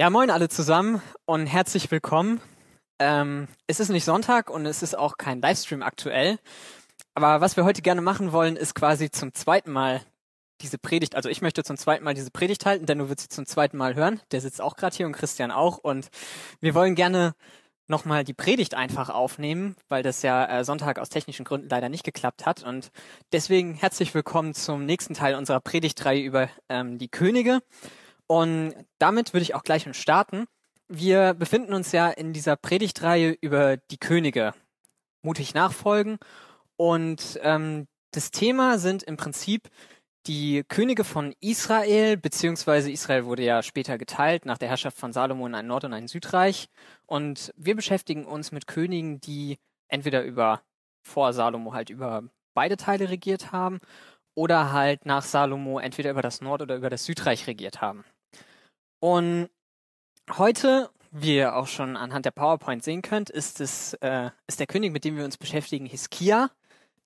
Ja, moin alle zusammen und herzlich willkommen. Ähm, es ist nicht Sonntag und es ist auch kein Livestream aktuell. Aber was wir heute gerne machen wollen, ist quasi zum zweiten Mal diese Predigt, also ich möchte zum zweiten Mal diese Predigt halten, denn du wirst sie zum zweiten Mal hören. Der sitzt auch gerade hier und Christian auch. Und wir wollen gerne nochmal die Predigt einfach aufnehmen, weil das ja äh, Sonntag aus technischen Gründen leider nicht geklappt hat. Und deswegen herzlich willkommen zum nächsten Teil unserer Predigtreihe über ähm, die Könige. Und damit würde ich auch gleich starten. Wir befinden uns ja in dieser Predigtreihe über die Könige. Mutig nachfolgen. Und ähm, das Thema sind im Prinzip die Könige von Israel, beziehungsweise Israel wurde ja später geteilt nach der Herrschaft von Salomo in ein Nord- und ein Südreich. Und wir beschäftigen uns mit Königen, die entweder über vor Salomo halt über beide Teile regiert haben oder halt nach Salomo entweder über das Nord- oder über das Südreich regiert haben. Und heute, wie ihr auch schon anhand der PowerPoint sehen könnt, ist, es, äh, ist der König, mit dem wir uns beschäftigen, Hiskia,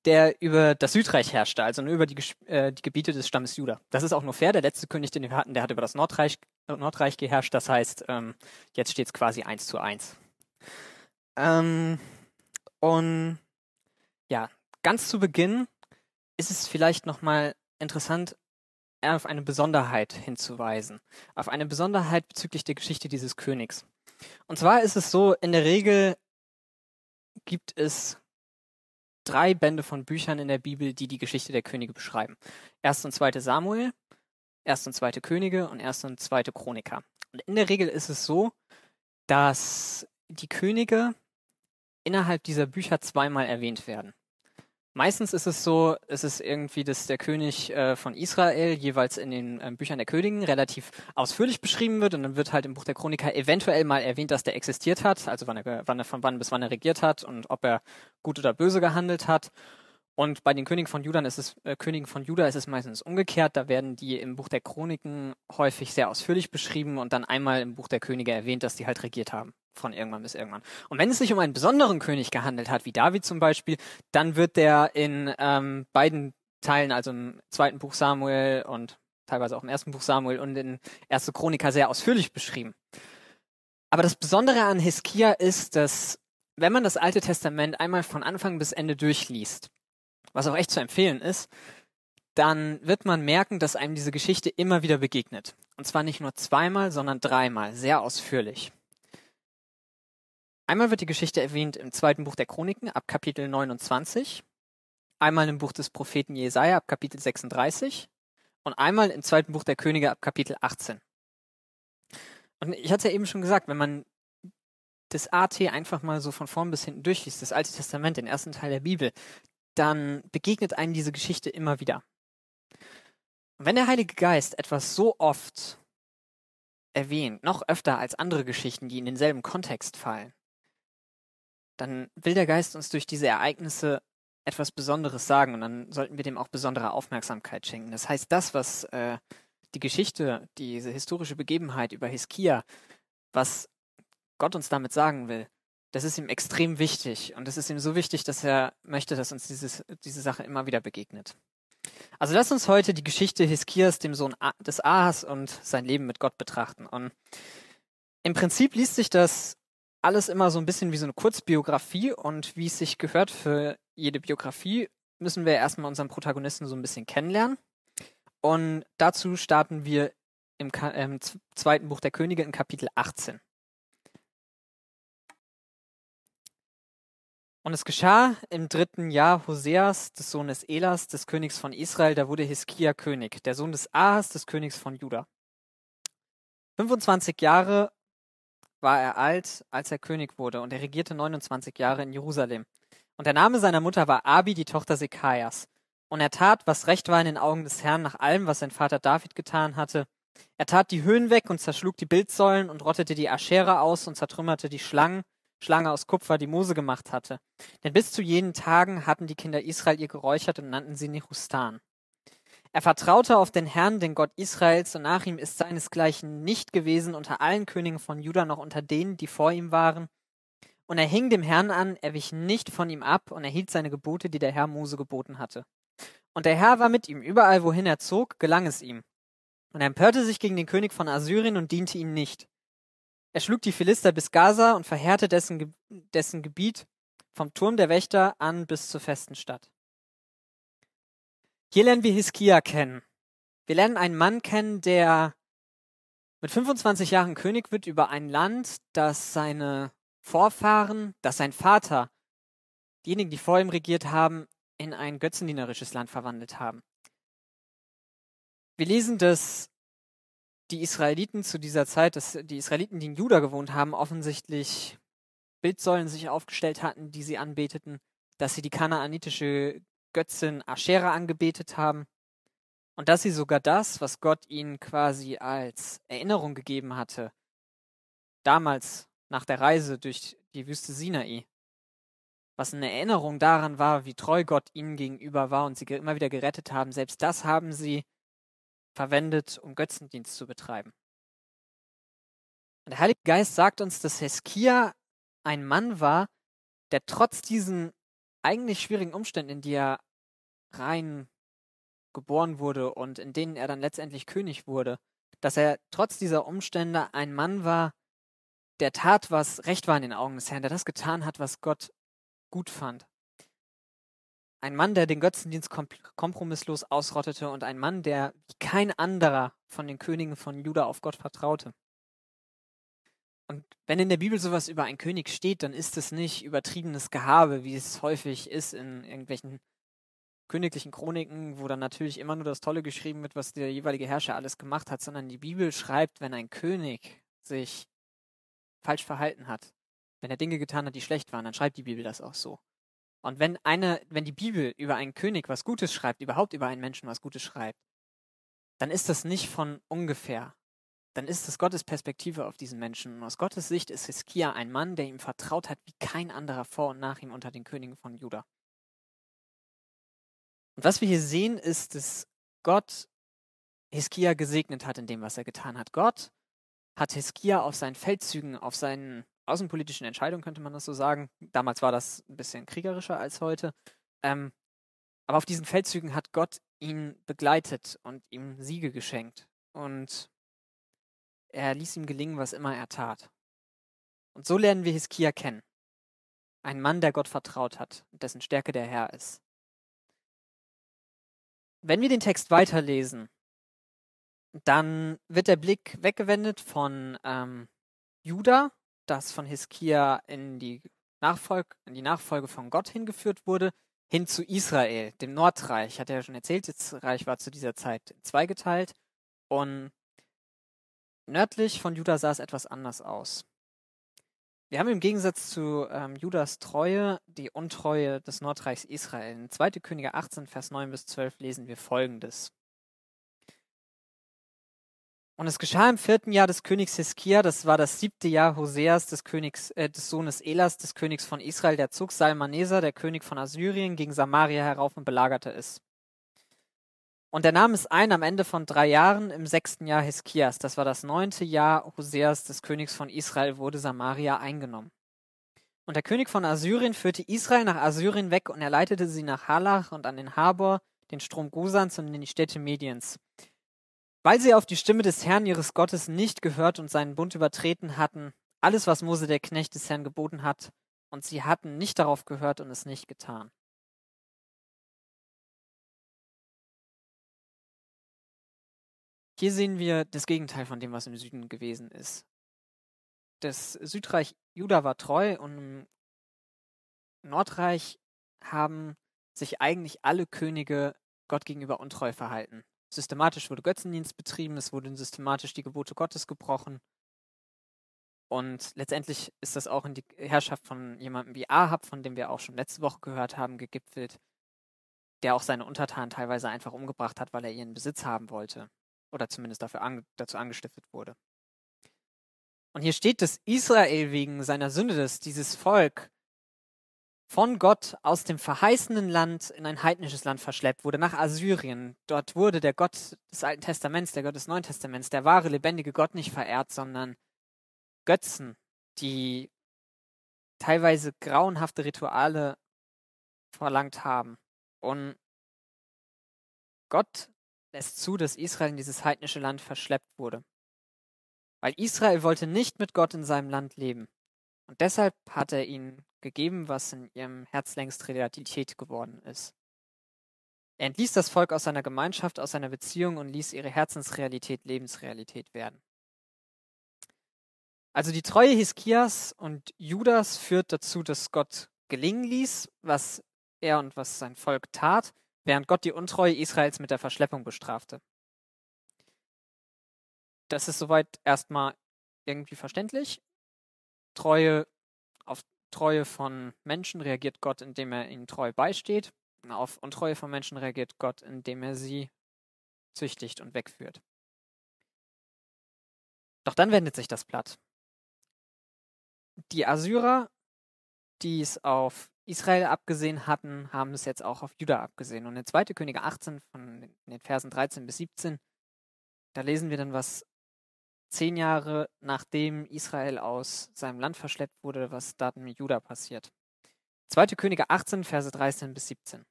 der über das Südreich herrschte, also nur über die, äh, die Gebiete des Stammes Juda. Das ist auch nur fair. Der letzte König, den wir hatten, der hat über das Nordreich, Nordreich geherrscht. Das heißt, ähm, jetzt steht es quasi eins zu eins. Ähm, und ja, ganz zu Beginn ist es vielleicht nochmal interessant, auf eine Besonderheit hinzuweisen. Auf eine Besonderheit bezüglich der Geschichte dieses Königs. Und zwar ist es so, in der Regel gibt es drei Bände von Büchern in der Bibel, die die Geschichte der Könige beschreiben. Erst und zweite Samuel, erst und zweite Könige und erst und zweite Chroniker. Und in der Regel ist es so, dass die Könige innerhalb dieser Bücher zweimal erwähnt werden. Meistens ist es so, es ist irgendwie, dass der König äh, von Israel jeweils in den äh, Büchern der Königen relativ ausführlich beschrieben wird und dann wird halt im Buch der Chroniker eventuell mal erwähnt, dass der existiert hat, also wann er, wann er von wann bis wann er regiert hat und ob er gut oder böse gehandelt hat. Und bei den Königen von Juda ist es, äh, Königen von Juda ist es meistens umgekehrt. Da werden die im Buch der Chroniken häufig sehr ausführlich beschrieben und dann einmal im Buch der Könige erwähnt, dass die halt regiert haben. Von irgendwann bis irgendwann. Und wenn es sich um einen besonderen König gehandelt hat, wie David zum Beispiel, dann wird der in ähm, beiden Teilen, also im zweiten Buch Samuel und teilweise auch im ersten Buch Samuel und in erste Chroniker sehr ausführlich beschrieben. Aber das Besondere an Hiskia ist, dass wenn man das Alte Testament einmal von Anfang bis Ende durchliest, was auch echt zu empfehlen ist, dann wird man merken, dass einem diese Geschichte immer wieder begegnet. Und zwar nicht nur zweimal, sondern dreimal, sehr ausführlich. Einmal wird die Geschichte erwähnt im zweiten Buch der Chroniken ab Kapitel 29, einmal im Buch des Propheten Jesaja ab Kapitel 36 und einmal im zweiten Buch der Könige ab Kapitel 18. Und ich hatte ja eben schon gesagt, wenn man das AT einfach mal so von vorn bis hinten durchliest, das Alte Testament, den ersten Teil der Bibel, dann begegnet einem diese Geschichte immer wieder. Und wenn der Heilige Geist etwas so oft erwähnt, noch öfter als andere Geschichten, die in denselben Kontext fallen, dann will der Geist uns durch diese Ereignisse etwas Besonderes sagen und dann sollten wir dem auch besondere Aufmerksamkeit schenken. Das heißt, das, was äh, die Geschichte, diese historische Begebenheit über Hiskia, was Gott uns damit sagen will, das ist ihm extrem wichtig. Und es ist ihm so wichtig, dass er möchte, dass uns dieses, diese Sache immer wieder begegnet. Also lass uns heute die Geschichte Hiskias, dem Sohn des Ahas und sein Leben mit Gott betrachten. Und im Prinzip liest sich das alles immer so ein bisschen wie so eine Kurzbiografie und wie es sich gehört für jede Biografie, müssen wir erstmal unseren Protagonisten so ein bisschen kennenlernen. Und dazu starten wir im, im zweiten Buch der Könige in Kapitel 18. Und es geschah im dritten Jahr Hoseas, des Sohnes Elas, des Königs von Israel, da wurde Hiskia König, der Sohn des Ahas, des Königs von Juda. 25 Jahre war er alt, als er König wurde, und er regierte 29 Jahre in Jerusalem. Und der Name seiner Mutter war Abi, die Tochter Sekajas. Und er tat, was recht war in den Augen des Herrn, nach allem, was sein Vater David getan hatte. Er tat die Höhen weg und zerschlug die Bildsäulen und rottete die Aschere aus und zertrümmerte die Schlangen Schlange aus Kupfer, die Mose gemacht hatte. Denn bis zu jenen Tagen hatten die Kinder Israel ihr geräuchert und nannten sie Nehustan. Er vertraute auf den Herrn, den Gott Israels, und nach ihm ist seinesgleichen nicht gewesen unter allen Königen von Juda noch unter denen, die vor ihm waren. Und er hing dem Herrn an, er wich nicht von ihm ab und erhielt seine Gebote, die der Herr Mose geboten hatte. Und der Herr war mit ihm, überall wohin er zog, gelang es ihm. Und er empörte sich gegen den König von Assyrien und diente ihm nicht. Er schlug die Philister bis Gaza und verheerte dessen, dessen Gebiet vom Turm der Wächter an bis zur festen Stadt. Hier lernen wir Hiskia kennen. Wir lernen einen Mann kennen, der mit 25 Jahren König wird über ein Land, das seine Vorfahren, das sein Vater, diejenigen, die vor ihm regiert haben, in ein götzendienerisches Land verwandelt haben. Wir lesen, dass die Israeliten zu dieser Zeit, dass die Israeliten, die in Juda gewohnt haben, offensichtlich Bildsäulen sich aufgestellt hatten, die sie anbeteten, dass sie die kanaanitische Götzin Aschera angebetet haben und dass sie sogar das, was Gott ihnen quasi als Erinnerung gegeben hatte, damals nach der Reise durch die Wüste Sinai, was eine Erinnerung daran war, wie treu Gott ihnen gegenüber war und sie immer wieder gerettet haben, selbst das haben sie verwendet, um Götzendienst zu betreiben. Und der Heilige Geist sagt uns, dass Heskia ein Mann war, der trotz diesen eigentlich schwierigen Umständen, in die er rein geboren wurde und in denen er dann letztendlich König wurde, dass er trotz dieser Umstände ein Mann war, der tat, was recht war in den Augen des Herrn, der das getan hat, was Gott gut fand. Ein Mann, der den Götzendienst kompromisslos ausrottete und ein Mann, der wie kein anderer von den Königen von Juda auf Gott vertraute. Und wenn in der Bibel sowas über einen König steht, dann ist es nicht übertriebenes Gehabe, wie es häufig ist in irgendwelchen königlichen Chroniken, wo dann natürlich immer nur das Tolle geschrieben wird, was der jeweilige Herrscher alles gemacht hat, sondern die Bibel schreibt, wenn ein König sich falsch verhalten hat, wenn er Dinge getan hat, die schlecht waren, dann schreibt die Bibel das auch so. Und wenn eine, wenn die Bibel über einen König was Gutes schreibt, überhaupt über einen Menschen was Gutes schreibt, dann ist das nicht von ungefähr. Dann ist es Gottes Perspektive auf diesen Menschen. Und aus Gottes Sicht ist Hiskia ein Mann, der ihm vertraut hat, wie kein anderer vor und nach ihm unter den Königen von Juda. Und was wir hier sehen, ist, dass Gott Hiskia gesegnet hat in dem, was er getan hat. Gott hat Hiskia auf seinen Feldzügen, auf seinen außenpolitischen Entscheidungen, könnte man das so sagen. Damals war das ein bisschen kriegerischer als heute. Ähm, aber auf diesen Feldzügen hat Gott ihn begleitet und ihm Siege geschenkt. Und er ließ ihm gelingen, was immer er tat. Und so lernen wir Hiskia kennen. Ein Mann, der Gott vertraut hat, dessen Stärke der Herr ist. Wenn wir den Text weiterlesen, dann wird der Blick weggewendet von ähm, Juda, das von Hiskia in die, Nachfolg in die Nachfolge von Gott hingeführt wurde, hin zu Israel, dem Nordreich. Hat er ja schon erzählt, das Reich war zu dieser Zeit zweigeteilt. Und nördlich von Juda sah es etwas anders aus. Wir haben im Gegensatz zu ähm, Judas Treue die Untreue des Nordreichs Israel. In 2. Könige 18, Vers 9 bis 12 lesen wir folgendes. Und es geschah im vierten Jahr des Königs Hiskia, das war das siebte Jahr Hoseas, des Königs, äh, des Sohnes Elas, des Königs von Israel, der zog Salmaneser, der König von Assyrien, gegen Samaria herauf und belagerte es. Und er nahm es ein am Ende von drei Jahren im sechsten Jahr Hiskias. Das war das neunte Jahr Hoseas des Königs von Israel, wurde Samaria eingenommen. Und der König von Assyrien führte Israel nach Assyrien weg und er leitete sie nach Halach und an den Habor, den Strom Gosans und in die Städte Mediens. Weil sie auf die Stimme des Herrn ihres Gottes nicht gehört und seinen Bund übertreten hatten, alles, was Mose der Knecht des Herrn geboten hat, und sie hatten nicht darauf gehört und es nicht getan. Hier sehen wir das Gegenteil von dem, was im Süden gewesen ist. Das Südreich Juda war treu und im Nordreich haben sich eigentlich alle Könige Gott gegenüber untreu verhalten. Systematisch wurde Götzendienst betrieben, es wurden systematisch die Gebote Gottes gebrochen. Und letztendlich ist das auch in die Herrschaft von jemandem wie Ahab, von dem wir auch schon letzte Woche gehört haben, gegipfelt, der auch seine Untertanen teilweise einfach umgebracht hat, weil er ihren Besitz haben wollte oder zumindest dafür an, dazu angestiftet wurde. Und hier steht, dass Israel wegen seiner Sünde, dass dieses Volk von Gott aus dem verheißenen Land in ein heidnisches Land verschleppt wurde, nach Assyrien. Dort wurde der Gott des Alten Testaments, der Gott des Neuen Testaments, der wahre, lebendige Gott nicht verehrt, sondern Götzen, die teilweise grauenhafte Rituale verlangt haben. Und Gott lässt zu, dass Israel in dieses heidnische Land verschleppt wurde. weil Israel wollte nicht mit Gott in seinem Land leben. Und deshalb hat er ihnen gegeben, was in ihrem Herz längst Realität geworden ist. Er entließ das Volk aus seiner Gemeinschaft, aus seiner Beziehung und ließ ihre Herzensrealität Lebensrealität werden. Also die Treue Hiskias und Judas führt dazu, dass Gott gelingen ließ, was er und was sein Volk tat, während Gott die Untreue Israels mit der Verschleppung bestrafte. Das ist soweit erstmal irgendwie verständlich. Treue auf Treue von Menschen reagiert Gott, indem er ihnen treu beisteht. Auf Untreue von Menschen reagiert Gott, indem er sie züchtigt und wegführt. Doch dann wendet sich das Blatt. Die Assyrer, die es auf Israel abgesehen hatten, haben es jetzt auch auf Juda abgesehen. Und in 2. Könige 18 von den Versen 13 bis 17, da lesen wir dann, was zehn Jahre nachdem Israel aus seinem Land verschleppt wurde, was da mit Juda passiert. 2. Könige 18, Verse 13 bis 17.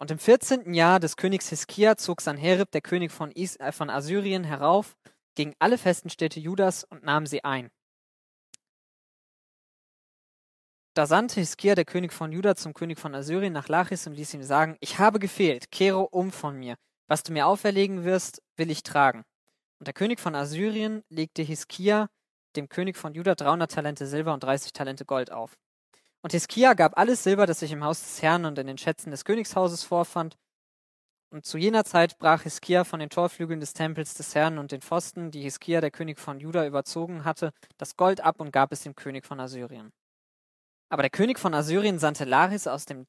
Und im 14. Jahr des Königs Hiskia zog Sanherib, der König von, Is äh, von Assyrien, herauf gegen alle festen Städte Judas und nahm sie ein. Da sandte Hiskia, der König von Juda, zum König von Assyrien nach Lachis und ließ ihm sagen, ich habe gefehlt, kehre um von mir. Was du mir auferlegen wirst, will ich tragen. Und der König von Assyrien legte Hiskia, dem König von Juda, 300 Talente Silber und 30 Talente Gold auf. Und Hiskia gab alles Silber, das sich im Haus des Herrn und in den Schätzen des Königshauses vorfand, und zu jener Zeit brach Hiskia von den Torflügeln des Tempels des Herrn und den Pfosten, die Hiskia, der König von Juda, überzogen hatte, das Gold ab und gab es dem König von Assyrien. Aber der König von Assyrien sandte Laris aus dem,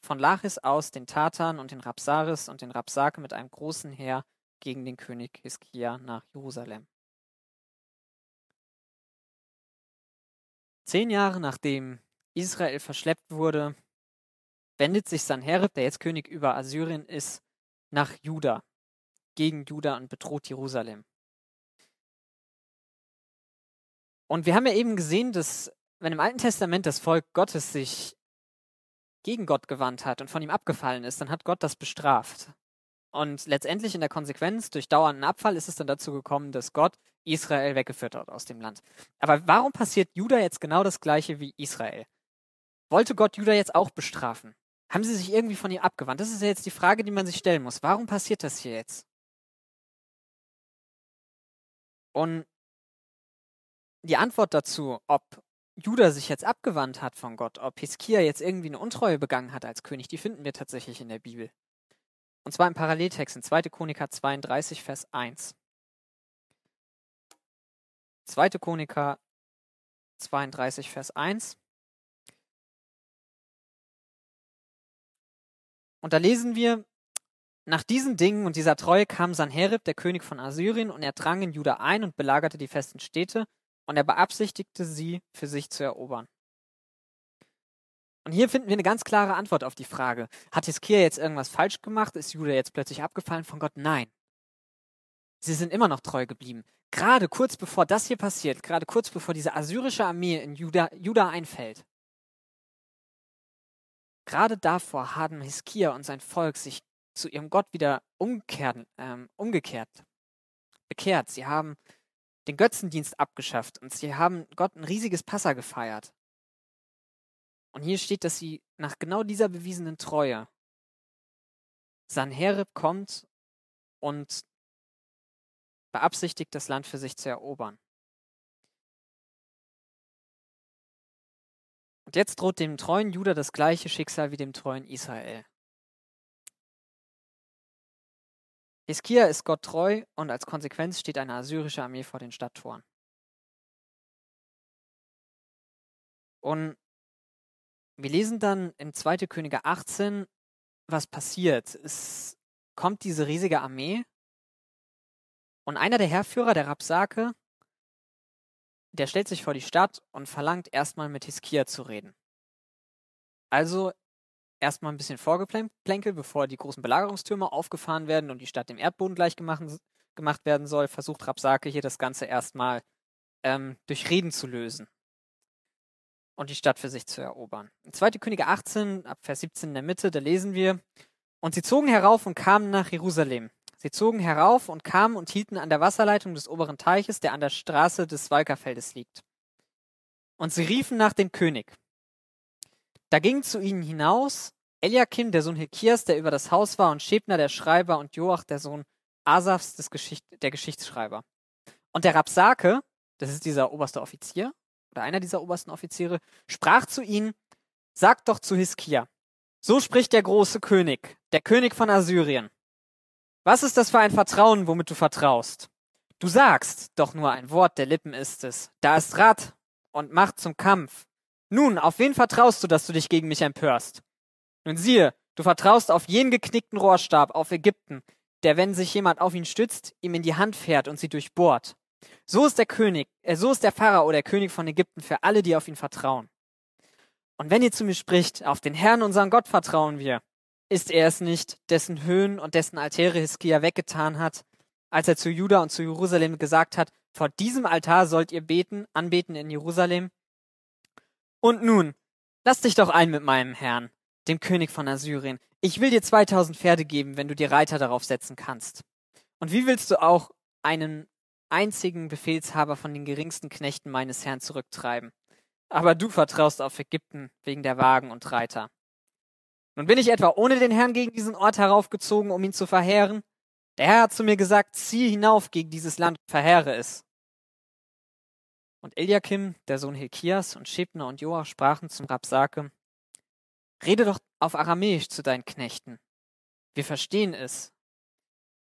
von Lachis aus den Tatern und den Rapsaris und den Rapsake mit einem großen Heer gegen den König Hiskia nach Jerusalem. Zehn Jahre nachdem Israel verschleppt wurde, wendet sich Sanherib, der jetzt König über Assyrien ist, nach Juda, gegen Juda und bedroht Jerusalem. Und wir haben ja eben gesehen, dass wenn im Alten Testament das Volk Gottes sich gegen Gott gewandt hat und von ihm abgefallen ist, dann hat Gott das bestraft. Und letztendlich in der Konsequenz durch dauernden Abfall ist es dann dazu gekommen, dass Gott Israel weggeführt hat aus dem Land. Aber warum passiert Juda jetzt genau das gleiche wie Israel? Wollte Gott Juda jetzt auch bestrafen? Haben sie sich irgendwie von ihr abgewandt? Das ist ja jetzt die Frage, die man sich stellen muss. Warum passiert das hier jetzt? Und die Antwort dazu, ob Judah sich jetzt abgewandt hat von Gott, ob Hiskia jetzt irgendwie eine Untreue begangen hat als König, die finden wir tatsächlich in der Bibel. Und zwar im Paralleltext in 2. Chroniker 32, Vers 1. 2. Chroniker 32, Vers 1. Und da lesen wir, nach diesen Dingen und dieser Treue kam Sanherib, der König von Assyrien, und er drang in Juda ein und belagerte die festen Städte, und er beabsichtigte sie für sich zu erobern. Und hier finden wir eine ganz klare Antwort auf die Frage, hat Hiskia jetzt irgendwas falsch gemacht? Ist Juda jetzt plötzlich abgefallen von Gott? Nein. Sie sind immer noch treu geblieben. Gerade kurz bevor das hier passiert, gerade kurz bevor diese assyrische Armee in Juda, Juda einfällt, Gerade davor haben Hiskia und sein Volk sich zu ihrem Gott wieder umgekehrt, ähm, umgekehrt, bekehrt. Sie haben den Götzendienst abgeschafft und sie haben Gott ein riesiges Passa gefeiert. Und hier steht, dass sie nach genau dieser bewiesenen Treue Sanherib kommt und beabsichtigt, das Land für sich zu erobern. Und jetzt droht dem treuen Juda das gleiche Schicksal wie dem treuen Israel. Hiskia ist Gott treu und als Konsequenz steht eine assyrische Armee vor den Stadttoren. Und wir lesen dann in 2. Könige 18, was passiert. Es kommt diese riesige Armee und einer der Herrführer, der Rapsake, der stellt sich vor die Stadt und verlangt erstmal mit Hiskia zu reden. Also erstmal ein bisschen Vorgeplänkel, bevor die großen Belagerungstürme aufgefahren werden und die Stadt dem Erdboden gleich gemacht, gemacht werden soll, versucht Rapsake hier das Ganze erstmal ähm, durch Reden zu lösen und die Stadt für sich zu erobern. In 2. Könige 18, ab Vers 17 in der Mitte, da lesen wir, und sie zogen herauf und kamen nach Jerusalem. Sie zogen herauf und kamen und hielten an der Wasserleitung des oberen Teiches, der an der Straße des Walkerfeldes liegt. Und sie riefen nach dem König. Da gingen zu ihnen hinaus Eliakim, der Sohn Hilkias, der über das Haus war, und Schebner, der Schreiber, und Joach, der Sohn Asafs, des Geschicht der Geschichtsschreiber. Und der Rapsake, das ist dieser oberste Offizier, oder einer dieser obersten Offiziere, sprach zu ihnen, sagt doch zu Hiskia, so spricht der große König, der König von Assyrien. Was ist das für ein Vertrauen, womit du vertraust? Du sagst, doch nur ein Wort der Lippen ist es. Da ist Rat und Macht zum Kampf. Nun, auf wen vertraust du, dass du dich gegen mich empörst? Nun siehe, du vertraust auf jenen geknickten Rohrstab, auf Ägypten, der, wenn sich jemand auf ihn stützt, ihm in die Hand fährt und sie durchbohrt. So ist der König, äh, so ist der Pharao, der König von Ägypten, für alle, die auf ihn vertrauen. Und wenn ihr zu mir spricht, auf den Herrn, unseren Gott, vertrauen wir, ist er es nicht, dessen Höhen und dessen Altäre Hiskia weggetan hat, als er zu Juda und zu Jerusalem gesagt hat, vor diesem Altar sollt ihr beten, anbeten in Jerusalem? Und nun, lass dich doch ein mit meinem Herrn, dem König von Assyrien. Ich will dir 2000 Pferde geben, wenn du dir Reiter darauf setzen kannst. Und wie willst du auch einen einzigen Befehlshaber von den geringsten Knechten meines Herrn zurücktreiben? Aber du vertraust auf Ägypten wegen der Wagen und Reiter. Nun bin ich etwa ohne den Herrn gegen diesen Ort heraufgezogen, um ihn zu verheeren? Der Herr hat zu mir gesagt, zieh hinauf gegen dieses Land, verheere es. Und Eliakim, der Sohn Hilkias, und Schebner und Joach sprachen zum Rabsake, Rede doch auf Aramäisch zu deinen Knechten. Wir verstehen es.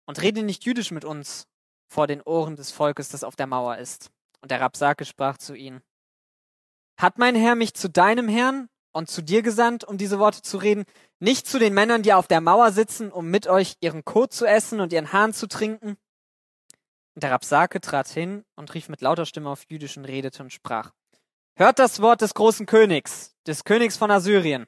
Und rede nicht jüdisch mit uns vor den Ohren des Volkes, das auf der Mauer ist. Und der Rabsake sprach zu ihnen, Hat mein Herr mich zu deinem Herrn und zu dir gesandt, um diese Worte zu reden, nicht zu den Männern, die auf der Mauer sitzen, um mit euch ihren Kot zu essen und ihren Hahn zu trinken? Der Rabsake trat hin und rief mit lauter Stimme auf Jüdisch und redete und sprach, Hört das Wort des großen Königs, des Königs von Assyrien.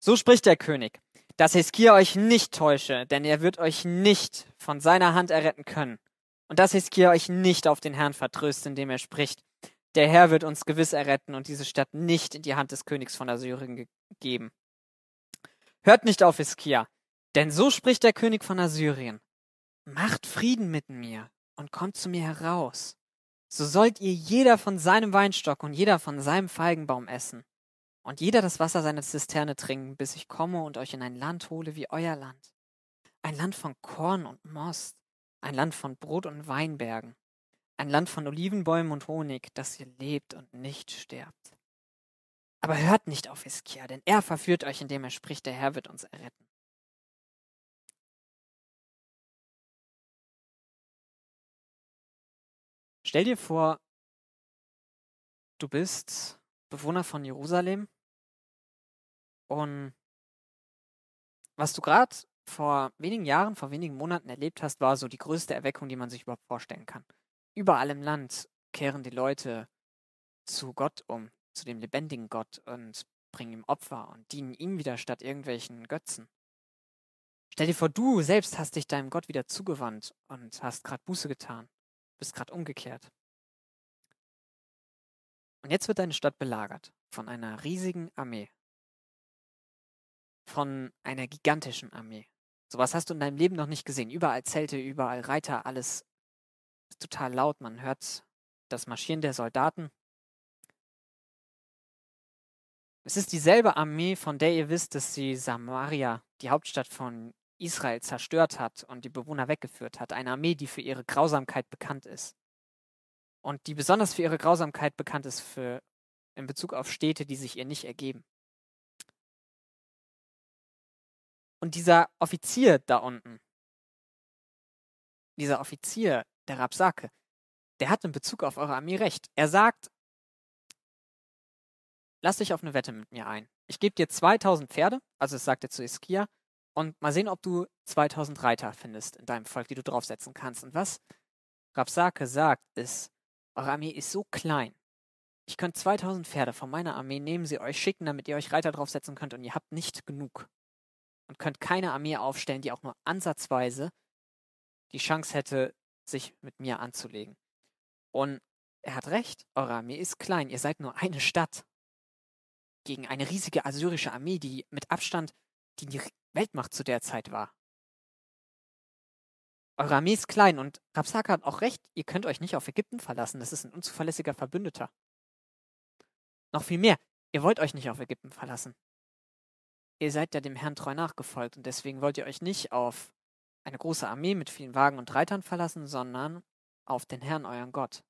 So spricht der König, dass Hiskia euch nicht täusche, denn er wird euch nicht von seiner Hand erretten können. Und dass Hiskia euch nicht auf den Herrn vertröst, indem er spricht, der Herr wird uns gewiss erretten und diese Stadt nicht in die Hand des Königs von Assyrien gegeben. Hört nicht auf Hiskia, denn so spricht der König von Assyrien. Macht Frieden mit mir und kommt zu mir heraus. So sollt ihr jeder von seinem Weinstock und jeder von seinem Feigenbaum essen und jeder das Wasser seiner Zisterne trinken, bis ich komme und euch in ein Land hole wie euer Land. Ein Land von Korn und Most, ein Land von Brot und Weinbergen, ein Land von Olivenbäumen und Honig, das ihr lebt und nicht sterbt. Aber hört nicht auf Hiskia, denn er verführt euch, indem er spricht, der Herr wird uns erretten. Stell dir vor, du bist Bewohner von Jerusalem und was du gerade vor wenigen Jahren, vor wenigen Monaten erlebt hast, war so die größte Erweckung, die man sich überhaupt vorstellen kann. Überall im Land kehren die Leute zu Gott um, zu dem lebendigen Gott und bringen ihm Opfer und dienen ihm wieder statt irgendwelchen Götzen. Stell dir vor, du selbst hast dich deinem Gott wieder zugewandt und hast gerade Buße getan, bist gerade umgekehrt. Und jetzt wird deine Stadt belagert von einer riesigen Armee von einer gigantischen Armee. Sowas hast du in deinem Leben noch nicht gesehen. Überall Zelte, überall Reiter, alles ist total laut. Man hört das Marschieren der Soldaten. Es ist dieselbe Armee, von der ihr wisst, dass sie Samaria, die Hauptstadt von Israel, zerstört hat und die Bewohner weggeführt hat. Eine Armee, die für ihre Grausamkeit bekannt ist. Und die besonders für ihre Grausamkeit bekannt ist für, in Bezug auf Städte, die sich ihr nicht ergeben. Und dieser Offizier da unten, dieser Offizier, der Rapsake, der hat in Bezug auf eure Armee recht. Er sagt, lass dich auf eine Wette mit mir ein. Ich gebe dir 2000 Pferde, also das sagt er zu Iskia, und mal sehen, ob du 2000 Reiter findest in deinem Volk, die du draufsetzen kannst. Und was Rapsake sagt, ist, eure Armee ist so klein. Ich könnte 2000 Pferde von meiner Armee nehmen, sie euch schicken, damit ihr euch Reiter draufsetzen könnt und ihr habt nicht genug und könnt keine Armee aufstellen, die auch nur ansatzweise die Chance hätte, sich mit mir anzulegen. Und er hat recht, eure Armee ist klein, ihr seid nur eine Stadt gegen eine riesige assyrische Armee, die mit Abstand die, Weltmacht zu der Zeit war. Eure Armee ist klein und Rapsaka hat auch recht, ihr könnt euch nicht auf Ägypten verlassen, das ist ein unzuverlässiger Verbündeter. Noch viel mehr, ihr wollt euch nicht auf Ägypten verlassen. Ihr seid ja dem Herrn treu nachgefolgt und deswegen wollt ihr euch nicht auf eine große Armee mit vielen Wagen und Reitern verlassen, sondern auf den Herrn, euren Gott.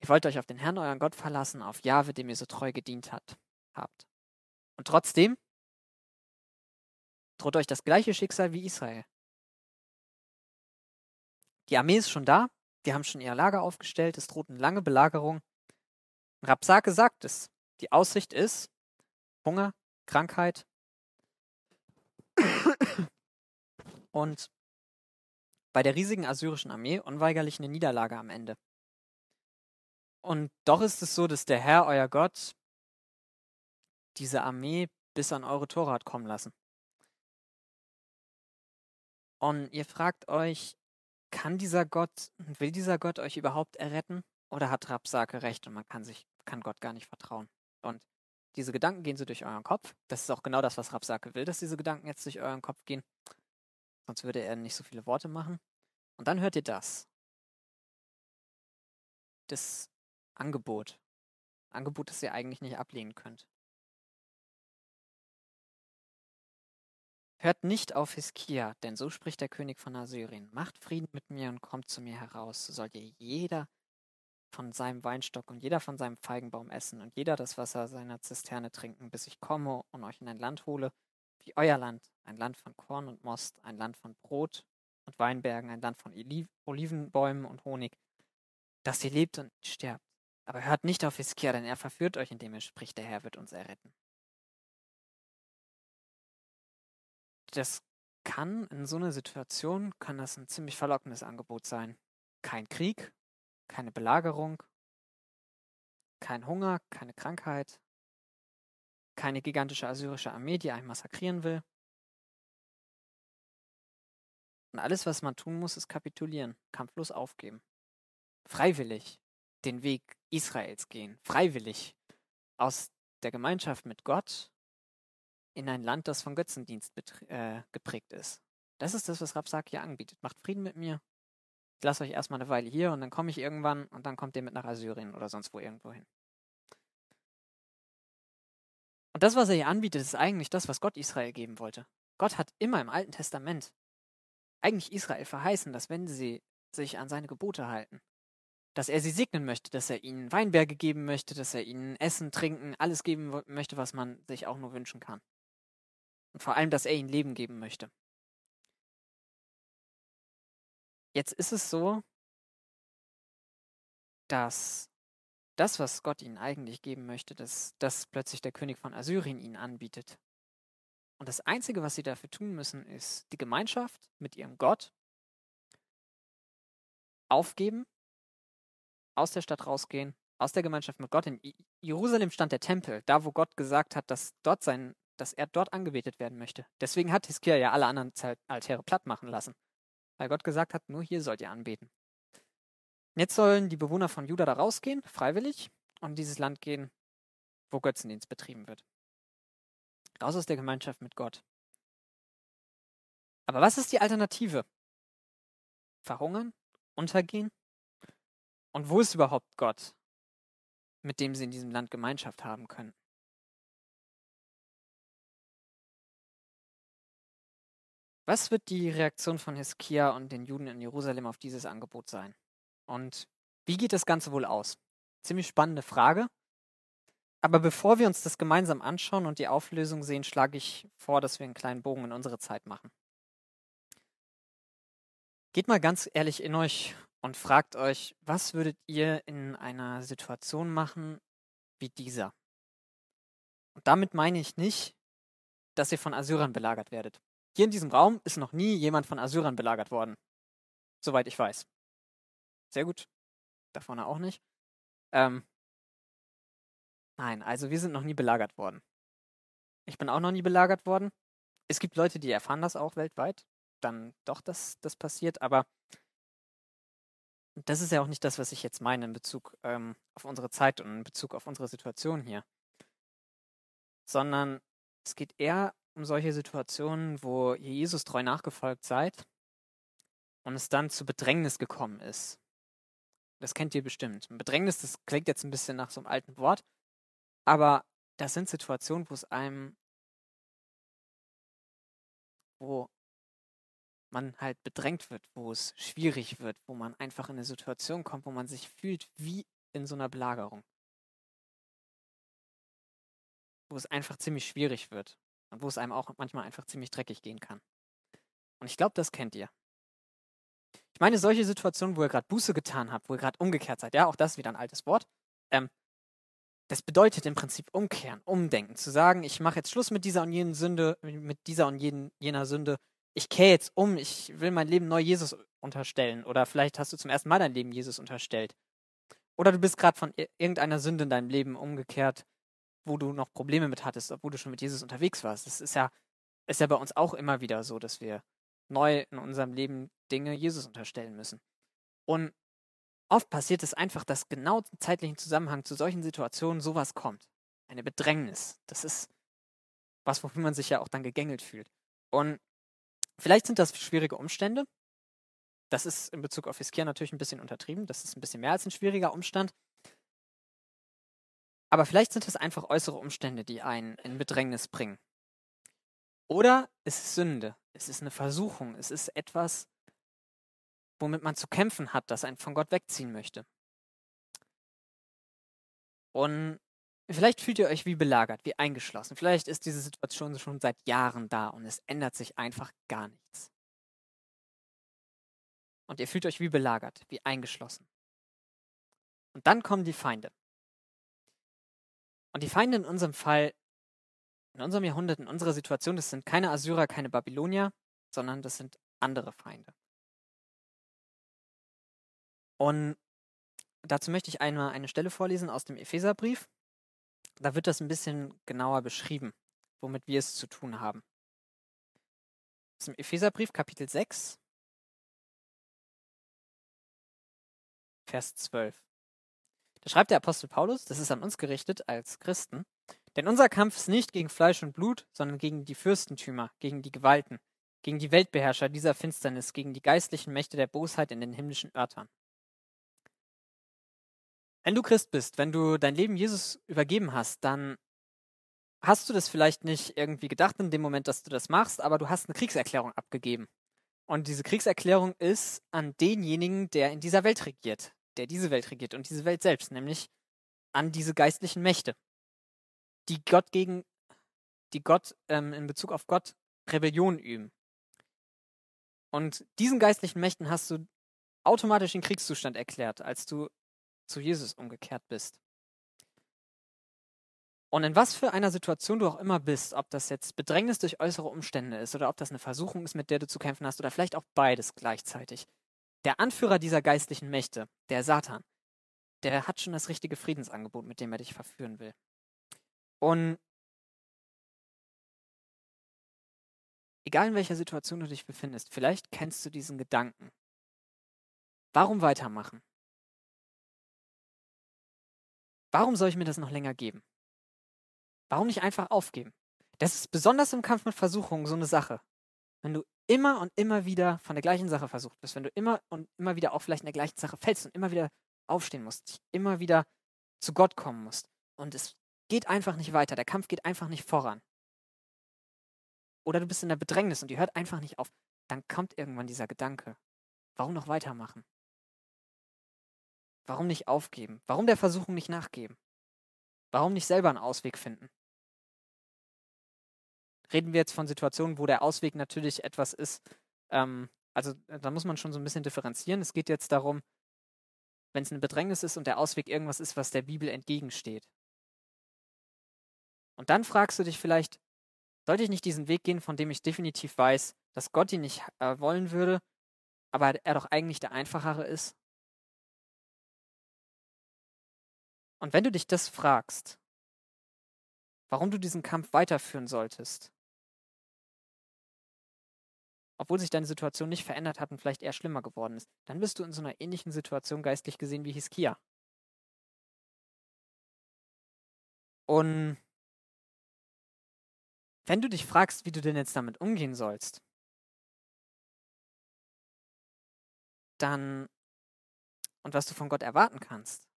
Ihr wollt euch auf den Herrn, euren Gott verlassen, auf Jahwe, dem ihr so treu gedient hat, habt. Und trotzdem droht euch das gleiche Schicksal wie Israel. Die Armee ist schon da, die haben schon ihr Lager aufgestellt, es droht eine lange Belagerung. Rapsake sagt es. Die Aussicht ist Hunger, Krankheit und bei der riesigen assyrischen Armee unweigerlich eine Niederlage am Ende. Und doch ist es so, dass der Herr, euer Gott, diese Armee bis an eure Tore kommen lassen. Und ihr fragt euch, kann dieser Gott, will dieser Gott euch überhaupt erretten? Oder hat Rapsake recht und man kann sich, kann Gott gar nicht vertrauen? Und diese Gedanken gehen so durch euren Kopf. Das ist auch genau das, was Rapsake will, dass diese Gedanken jetzt durch euren Kopf gehen. Sonst würde er nicht so viele Worte machen. Und dann hört ihr das. Das Angebot. Angebot, das ihr eigentlich nicht ablehnen könnt. Hört nicht auf Hiskia, denn so spricht der König von Assyrien. Macht Frieden mit mir und kommt zu mir heraus. So sollt ihr jeder von seinem Weinstock und jeder von seinem Feigenbaum essen und jeder das Wasser seiner Zisterne trinken, bis ich komme und euch in ein Land hole, wie euer Land, ein Land von Korn und Most, ein Land von Brot und Weinbergen, ein Land von Olivenbäumen und Honig, dass ihr lebt und sterbt. Aber hört nicht auf Hiskia, denn er verführt euch, indem er spricht, der Herr wird uns erretten. Das kann in so einer Situation, kann das ein ziemlich verlockendes Angebot sein. Kein Krieg, keine Belagerung, kein Hunger, keine Krankheit, keine gigantische assyrische Armee, die einen massakrieren will. Und alles, was man tun muss, ist kapitulieren, kampflos aufgeben. Freiwillig den Weg Israels gehen, freiwillig aus der Gemeinschaft mit Gott in ein Land, das von Götzendienst äh, geprägt ist. Das ist das, was Rapsak hier anbietet. Macht Frieden mit mir. Ich lasse euch erstmal eine Weile hier und dann komme ich irgendwann und dann kommt ihr mit nach Assyrien oder sonst wo irgendwo hin. Und das, was er hier anbietet, ist eigentlich das, was Gott Israel geben wollte. Gott hat immer im Alten Testament eigentlich Israel verheißen, dass wenn sie sich an seine Gebote halten, dass er sie segnen möchte, dass er ihnen Weinberge geben möchte, dass er ihnen Essen, Trinken, alles geben möchte, was man sich auch nur wünschen kann. Und vor allem, dass er ihnen Leben geben möchte. Jetzt ist es so, dass das, was Gott ihnen eigentlich geben möchte, dass das plötzlich der König von Assyrien ihnen anbietet. Und das Einzige, was sie dafür tun müssen, ist die Gemeinschaft mit ihrem Gott aufgeben aus der Stadt rausgehen, aus der Gemeinschaft mit Gott. In Jerusalem stand der Tempel, da wo Gott gesagt hat, dass dort sein, dass er dort angebetet werden möchte. Deswegen hat Hiskia ja alle anderen Altäre platt machen lassen. Weil Gott gesagt hat, nur hier sollt ihr anbeten. Jetzt sollen die Bewohner von Juda da rausgehen, freiwillig, und in dieses Land gehen, wo Götzendienst betrieben wird. Raus aus der Gemeinschaft mit Gott. Aber was ist die Alternative? Verhungern? Untergehen? Und wo ist überhaupt Gott, mit dem sie in diesem Land Gemeinschaft haben können? Was wird die Reaktion von Hiskia und den Juden in Jerusalem auf dieses Angebot sein? Und wie geht das Ganze wohl aus? Ziemlich spannende Frage. Aber bevor wir uns das gemeinsam anschauen und die Auflösung sehen, schlage ich vor, dass wir einen kleinen Bogen in unsere Zeit machen. Geht mal ganz ehrlich in euch und fragt euch, was würdet ihr in einer Situation machen wie dieser? Und damit meine ich nicht, dass ihr von Assyrern belagert werdet. Hier in diesem Raum ist noch nie jemand von Assyrern belagert worden. Soweit ich weiß. Sehr gut. Da vorne auch nicht. Ähm, nein, also wir sind noch nie belagert worden. Ich bin auch noch nie belagert worden. Es gibt Leute, die erfahren das auch weltweit. Dann doch, dass das passiert. Aber das ist ja auch nicht das, was ich jetzt meine in Bezug ähm, auf unsere Zeit und in Bezug auf unsere Situation hier. Sondern es geht eher um solche Situationen, wo ihr Jesus treu nachgefolgt seid und es dann zu Bedrängnis gekommen ist. Das kennt ihr bestimmt. Bedrängnis, das klingt jetzt ein bisschen nach so einem alten Wort, aber das sind Situationen, wo es einem, wo man halt bedrängt wird, wo es schwierig wird, wo man einfach in eine Situation kommt, wo man sich fühlt wie in so einer Belagerung. Wo es einfach ziemlich schwierig wird wo es einem auch manchmal einfach ziemlich dreckig gehen kann. Und ich glaube, das kennt ihr. Ich meine, solche Situationen, wo ihr gerade Buße getan habt, wo ihr gerade umgekehrt seid, ja, auch das ist wieder ein altes Wort, ähm, das bedeutet im Prinzip umkehren, umdenken, zu sagen, ich mache jetzt Schluss mit dieser und jenen Sünde, mit dieser und jenen, jener Sünde, ich kehre jetzt um, ich will mein Leben neu Jesus unterstellen. Oder vielleicht hast du zum ersten Mal dein Leben Jesus unterstellt. Oder du bist gerade von irgendeiner Sünde in deinem Leben umgekehrt, wo du noch Probleme mit hattest, obwohl du schon mit Jesus unterwegs warst. Das ist ja, ist ja bei uns auch immer wieder so, dass wir neu in unserem Leben Dinge Jesus unterstellen müssen. Und oft passiert es einfach, dass genau im zeitlichen Zusammenhang zu solchen Situationen sowas kommt. Eine Bedrängnis. Das ist was, wofür man sich ja auch dann gegängelt fühlt. Und vielleicht sind das schwierige Umstände. Das ist in Bezug auf Iskia natürlich ein bisschen untertrieben. Das ist ein bisschen mehr als ein schwieriger Umstand. Aber vielleicht sind es einfach äußere Umstände, die einen in Bedrängnis bringen. Oder es ist Sünde, es ist eine Versuchung, es ist etwas, womit man zu kämpfen hat, das einen von Gott wegziehen möchte. Und vielleicht fühlt ihr euch wie belagert, wie eingeschlossen. Vielleicht ist diese Situation schon seit Jahren da und es ändert sich einfach gar nichts. Und ihr fühlt euch wie belagert, wie eingeschlossen. Und dann kommen die Feinde. Und die Feinde in unserem Fall in unserem Jahrhundert, in unserer Situation, das sind keine Assyrer, keine Babylonier, sondern das sind andere Feinde. Und dazu möchte ich einmal eine Stelle vorlesen aus dem Epheserbrief. Da wird das ein bisschen genauer beschrieben, womit wir es zu tun haben. Aus dem Epheserbrief, Kapitel 6, Vers 12. Da schreibt der Apostel Paulus, das ist an uns gerichtet als Christen, denn unser Kampf ist nicht gegen Fleisch und Blut, sondern gegen die Fürstentümer, gegen die Gewalten, gegen die Weltbeherrscher dieser Finsternis, gegen die geistlichen Mächte der Bosheit in den himmlischen Örtern. Wenn du Christ bist, wenn du dein Leben Jesus übergeben hast, dann hast du das vielleicht nicht irgendwie gedacht in dem Moment, dass du das machst, aber du hast eine Kriegserklärung abgegeben. Und diese Kriegserklärung ist an denjenigen, der in dieser Welt regiert, der diese Welt regiert und diese Welt selbst, nämlich an diese geistlichen Mächte die Gott gegen, die Gott ähm, in Bezug auf Gott Rebellion üben. Und diesen geistlichen Mächten hast du automatisch den Kriegszustand erklärt, als du zu Jesus umgekehrt bist. Und in was für einer Situation du auch immer bist, ob das jetzt Bedrängnis durch äußere Umstände ist oder ob das eine Versuchung ist, mit der du zu kämpfen hast oder vielleicht auch beides gleichzeitig. Der Anführer dieser geistlichen Mächte, der Satan, der hat schon das richtige Friedensangebot, mit dem er dich verführen will. Und egal in welcher Situation du dich befindest, vielleicht kennst du diesen Gedanken. Warum weitermachen? Warum soll ich mir das noch länger geben? Warum nicht einfach aufgeben? Das ist besonders im Kampf mit Versuchungen so eine Sache. Wenn du immer und immer wieder von der gleichen Sache versucht bist, wenn du immer und immer wieder auch vielleicht in der gleichen Sache fällst und immer wieder aufstehen musst, immer wieder zu Gott kommen musst und es geht einfach nicht weiter, der Kampf geht einfach nicht voran. Oder du bist in der Bedrängnis und die hört einfach nicht auf. Dann kommt irgendwann dieser Gedanke, warum noch weitermachen? Warum nicht aufgeben? Warum der Versuchung nicht nachgeben? Warum nicht selber einen Ausweg finden? Reden wir jetzt von Situationen, wo der Ausweg natürlich etwas ist, ähm, also da muss man schon so ein bisschen differenzieren. Es geht jetzt darum, wenn es eine Bedrängnis ist und der Ausweg irgendwas ist, was der Bibel entgegensteht. Und dann fragst du dich vielleicht, sollte ich nicht diesen Weg gehen, von dem ich definitiv weiß, dass Gott ihn nicht äh, wollen würde, aber er doch eigentlich der einfachere ist? Und wenn du dich das fragst, warum du diesen Kampf weiterführen solltest, obwohl sich deine Situation nicht verändert hat und vielleicht eher schlimmer geworden ist, dann bist du in so einer ähnlichen Situation geistlich gesehen wie Hiskia. Und wenn du dich fragst, wie du denn jetzt damit umgehen sollst, dann und was du von Gott erwarten kannst,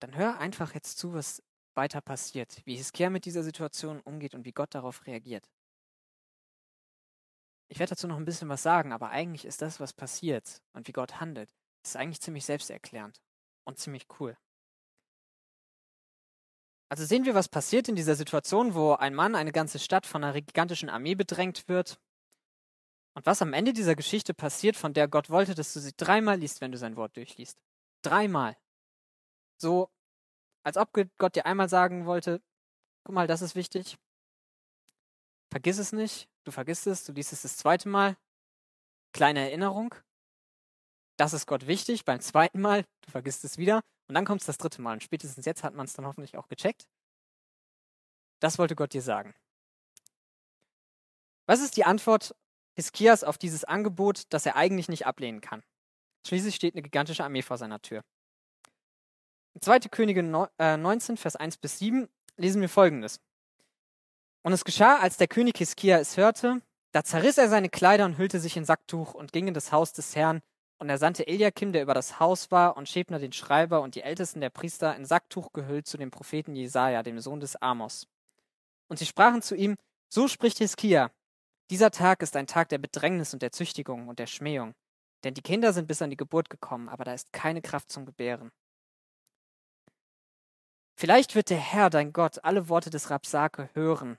dann hör einfach jetzt zu, was weiter passiert, wie Hiskia mit dieser Situation umgeht und wie Gott darauf reagiert. Ich werde dazu noch ein bisschen was sagen, aber eigentlich ist das, was passiert und wie Gott handelt, ist eigentlich ziemlich selbsterklärend und ziemlich cool. Also sehen wir, was passiert in dieser Situation, wo ein Mann eine ganze Stadt von einer gigantischen Armee bedrängt wird. Und was am Ende dieser Geschichte passiert, von der Gott wollte, dass du sie dreimal liest, wenn du sein Wort durchliest. Dreimal. So, als ob Gott dir einmal sagen wollte, guck mal, das ist wichtig. Vergiss es nicht, du vergisst es, du liest es das zweite Mal. Kleine Erinnerung. Das ist Gott wichtig. Beim zweiten Mal, du vergisst es wieder. Und dann kommt es das dritte Mal. Und spätestens jetzt hat man es dann hoffentlich auch gecheckt. Das wollte Gott dir sagen. Was ist die Antwort Hiskias auf dieses Angebot, das er eigentlich nicht ablehnen kann? Schließlich steht eine gigantische Armee vor seiner Tür. In 2. Könige 19, Vers 1 bis 7 lesen wir folgendes. Und es geschah, als der König Hiskia es hörte, da zerriss er seine Kleider und hüllte sich in Sacktuch und ging in das Haus des Herrn und er sandte Eliakim, der über das Haus war, und Schebner den Schreiber und die Ältesten der Priester in Sacktuch gehüllt zu dem Propheten Jesaja, dem Sohn des Amos. Und sie sprachen zu ihm: So spricht Hiskia: Dieser Tag ist ein Tag der Bedrängnis und der Züchtigung und der Schmähung. Denn die Kinder sind bis an die Geburt gekommen, aber da ist keine Kraft zum Gebären. Vielleicht wird der Herr, dein Gott, alle Worte des Rabsake hören,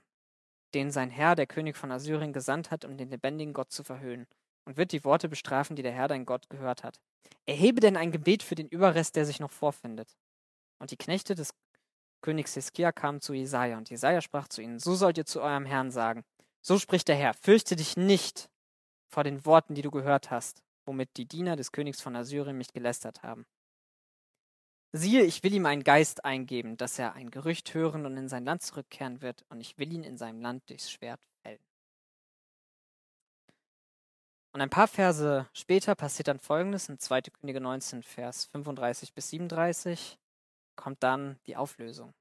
den sein Herr, der König von Assyrien, gesandt hat, um den lebendigen Gott zu verhöhnen und wird die Worte bestrafen, die der Herr dein Gott gehört hat. Erhebe denn ein Gebet für den Überrest, der sich noch vorfindet. Und die Knechte des Königs Hiskia kamen zu Jesaja, und Jesaja sprach zu ihnen: So sollt ihr zu eurem Herrn sagen: So spricht der Herr, fürchte dich nicht vor den Worten, die du gehört hast, womit die Diener des Königs von Assyrien mich gelästert haben. Siehe, ich will ihm einen Geist eingeben, dass er ein Gerücht hören und in sein Land zurückkehren wird, und ich will ihn in seinem Land durchs Schwert fällen. Und ein paar Verse später passiert dann folgendes, in 2. Könige 19, Vers 35 bis 37, kommt dann die Auflösung.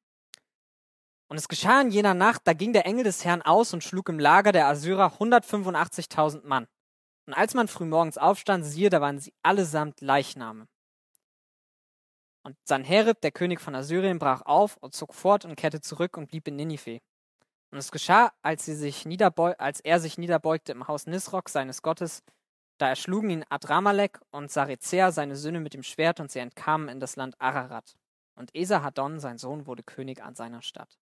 Und es geschah in jener Nacht, da ging der Engel des Herrn aus und schlug im Lager der Assyrer 185.000 Mann. Und als man frühmorgens aufstand, siehe, da waren sie allesamt Leichname. Und Sanherib, der König von Assyrien, brach auf und zog fort und kehrte zurück und blieb in Ninive. Und es geschah, als, als er sich niederbeugte im Haus Nisroch, seines Gottes, da erschlugen ihn Adramalek und Sarezea, seine Söhne, mit dem Schwert, und sie entkamen in das Land Ararat. Und Esarhaddon, sein Sohn, wurde König an seiner Stadt.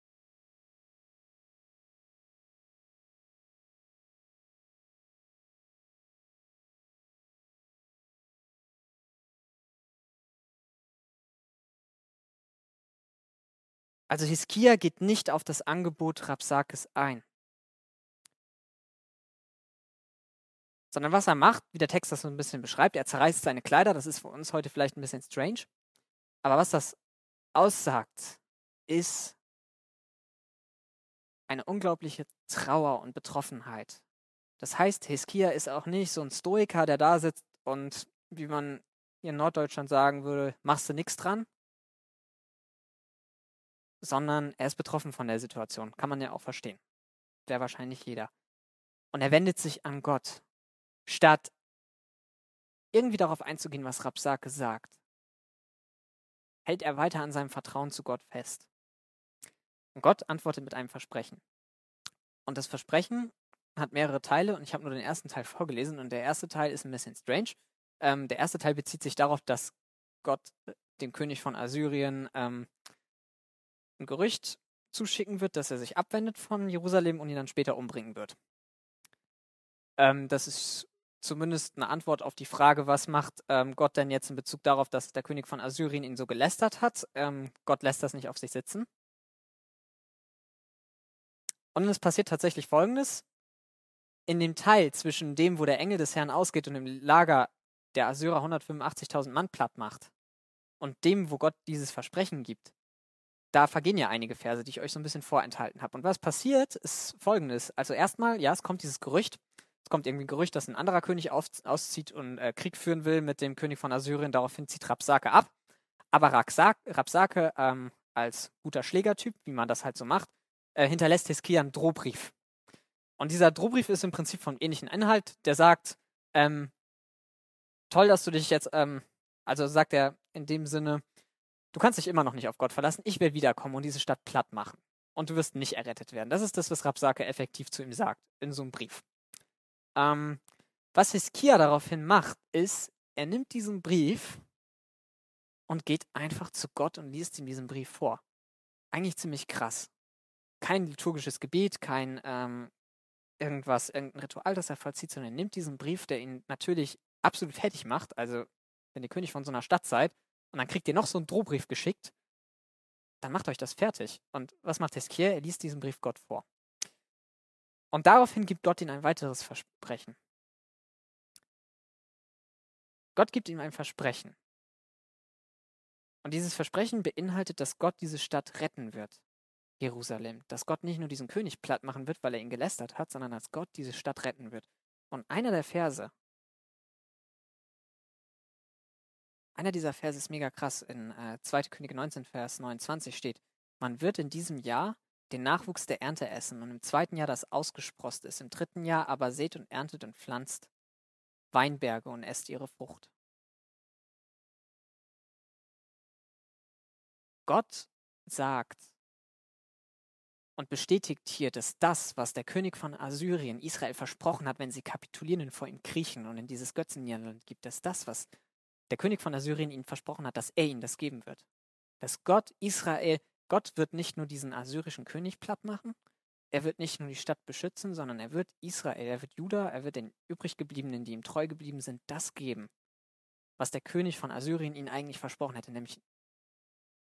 Also Hiskia geht nicht auf das Angebot Rapsakes ein. Sondern was er macht, wie der Text das so ein bisschen beschreibt, er zerreißt seine Kleider, das ist für uns heute vielleicht ein bisschen strange. Aber was das aussagt, ist eine unglaubliche Trauer und Betroffenheit. Das heißt, Hiskia ist auch nicht so ein Stoiker, der da sitzt und, wie man hier in Norddeutschland sagen würde, machst du nichts dran, sondern er ist betroffen von der Situation. Kann man ja auch verstehen. Wäre wahrscheinlich jeder. Und er wendet sich an Gott, statt irgendwie darauf einzugehen, was Rapsake sagt. Hält er weiter an seinem Vertrauen zu Gott fest. Und Gott antwortet mit einem Versprechen. Und das Versprechen hat mehrere Teile und ich habe nur den ersten Teil vorgelesen und der erste Teil ist ein bisschen strange. Ähm, der erste Teil bezieht sich darauf, dass Gott dem König von Assyrien ähm, ein Gerücht zuschicken wird, dass er sich abwendet von Jerusalem und ihn dann später umbringen wird. Ähm, das ist zumindest eine Antwort auf die Frage, was macht ähm, Gott denn jetzt in Bezug darauf, dass der König von Assyrien ihn so gelästert hat. Ähm, Gott lässt das nicht auf sich sitzen. Und es passiert tatsächlich Folgendes. In dem Teil zwischen dem, wo der Engel des Herrn ausgeht und dem Lager der Assyrer 185.000 Mann platt macht und dem, wo Gott dieses Versprechen gibt, da vergehen ja einige Verse, die ich euch so ein bisschen vorenthalten habe. Und was passiert, ist folgendes. Also erstmal, ja, es kommt dieses Gerücht. Es kommt irgendwie ein Gerücht, dass ein anderer König auf, auszieht und äh, Krieg führen will mit dem König von Assyrien. Daraufhin zieht Rapsake ab. Aber Rapsake ähm, als guter Schlägertyp, wie man das halt so macht, äh, hinterlässt Hiskia einen Drohbrief. Und dieser Drohbrief ist im Prinzip von ähnlichen Inhalt. Der sagt, ähm, toll, dass du dich jetzt, ähm, also sagt er in dem Sinne, du kannst dich immer noch nicht auf Gott verlassen, ich will wiederkommen und diese Stadt platt machen. Und du wirst nicht errettet werden. Das ist das, was Rapsake effektiv zu ihm sagt, in so einem Brief. Ähm, was Hiskia daraufhin macht, ist, er nimmt diesen Brief und geht einfach zu Gott und liest ihm diesen Brief vor. Eigentlich ziemlich krass. Kein liturgisches Gebet, kein ähm, irgendwas, irgendein Ritual, das er vollzieht, sondern er nimmt diesen Brief, der ihn natürlich absolut fertig macht. Also, wenn ihr König von so einer Stadt seid und dann kriegt ihr noch so einen Drohbrief geschickt, dann macht euch das fertig. Und was macht Hiskia? Er liest diesen Brief Gott vor. Und daraufhin gibt Gott ihm ein weiteres Versprechen. Gott gibt ihm ein Versprechen. Und dieses Versprechen beinhaltet, dass Gott diese Stadt retten wird, Jerusalem. Dass Gott nicht nur diesen König platt machen wird, weil er ihn gelästert hat, sondern dass Gott diese Stadt retten wird. Und einer der Verse, einer dieser Verse ist mega krass. In äh, 2. Könige 19, Vers 29 steht, man wird in diesem Jahr den Nachwuchs der Ernte essen und im zweiten Jahr das ausgesprost ist, im dritten Jahr aber seht und erntet und pflanzt Weinberge und esst ihre Frucht. Gott sagt und bestätigt hier, dass das, was der König von Assyrien Israel versprochen hat, wenn sie kapitulieren und vor ihm kriechen und in dieses Götzenland gibt, dass das, was der König von Assyrien ihnen versprochen hat, dass er ihnen das geben wird. Dass Gott Israel, Gott wird nicht nur diesen assyrischen König platt machen, er wird nicht nur die Stadt beschützen, sondern er wird Israel, er wird Juda, er wird den übriggebliebenen, die ihm treu geblieben sind, das geben, was der König von Assyrien ihnen eigentlich versprochen hätte, nämlich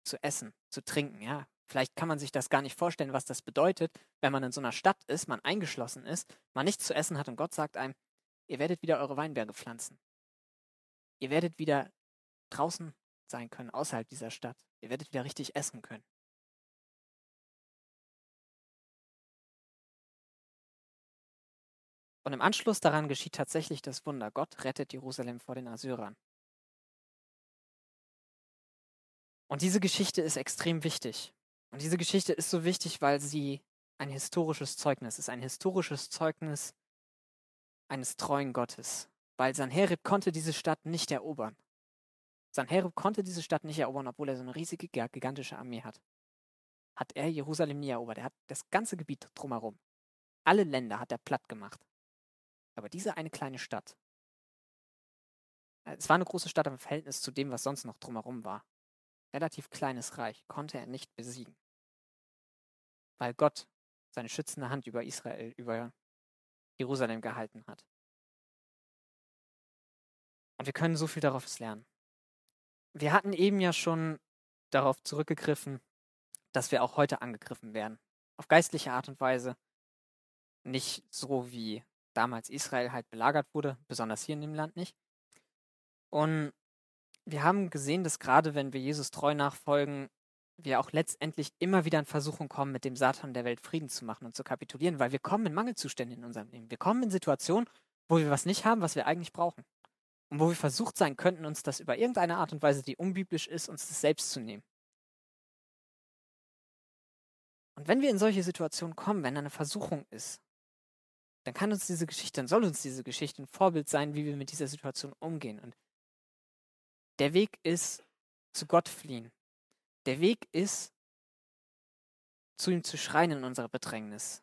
zu essen, zu trinken, ja. Vielleicht kann man sich das gar nicht vorstellen, was das bedeutet, wenn man in so einer Stadt ist, man eingeschlossen ist, man nichts zu essen hat und Gott sagt einem, ihr werdet wieder eure Weinberge pflanzen. Ihr werdet wieder draußen sein können, außerhalb dieser Stadt. Ihr werdet wieder richtig essen können. Und im Anschluss daran geschieht tatsächlich das Wunder. Gott rettet Jerusalem vor den Assyrern. Und diese Geschichte ist extrem wichtig. Und diese Geschichte ist so wichtig, weil sie ein historisches Zeugnis ist, ein historisches Zeugnis eines treuen Gottes. Weil Sanherib konnte diese Stadt nicht erobern. Sanherib konnte diese Stadt nicht erobern, obwohl er so eine riesige, gigantische Armee hat. Hat er Jerusalem nie erobert. Er hat das ganze Gebiet drumherum. Alle Länder hat er platt gemacht. Aber diese eine kleine Stadt, äh, es war eine große Stadt im Verhältnis zu dem, was sonst noch drumherum war. Relativ kleines Reich konnte er nicht besiegen. Weil Gott seine schützende Hand über Israel, über Jerusalem gehalten hat. Und wir können so viel daraus lernen. Wir hatten eben ja schon darauf zurückgegriffen, dass wir auch heute angegriffen werden. Auf geistliche Art und Weise. Nicht so wie damals Israel halt belagert wurde, besonders hier in dem Land nicht. Und wir haben gesehen, dass gerade wenn wir Jesus treu nachfolgen, wir auch letztendlich immer wieder in Versuchung kommen, mit dem Satan der Welt Frieden zu machen und zu kapitulieren, weil wir kommen in Mangelzustände in unserem Leben. Wir kommen in Situationen, wo wir was nicht haben, was wir eigentlich brauchen. Und wo wir versucht sein könnten, uns das über irgendeine Art und Weise, die unbiblisch ist, uns das selbst zu nehmen. Und wenn wir in solche Situationen kommen, wenn eine Versuchung ist, dann kann uns diese Geschichte, dann soll uns diese Geschichte ein Vorbild sein, wie wir mit dieser Situation umgehen. Und der Weg ist zu Gott fliehen. Der Weg ist zu ihm zu schreien in unserer Bedrängnis.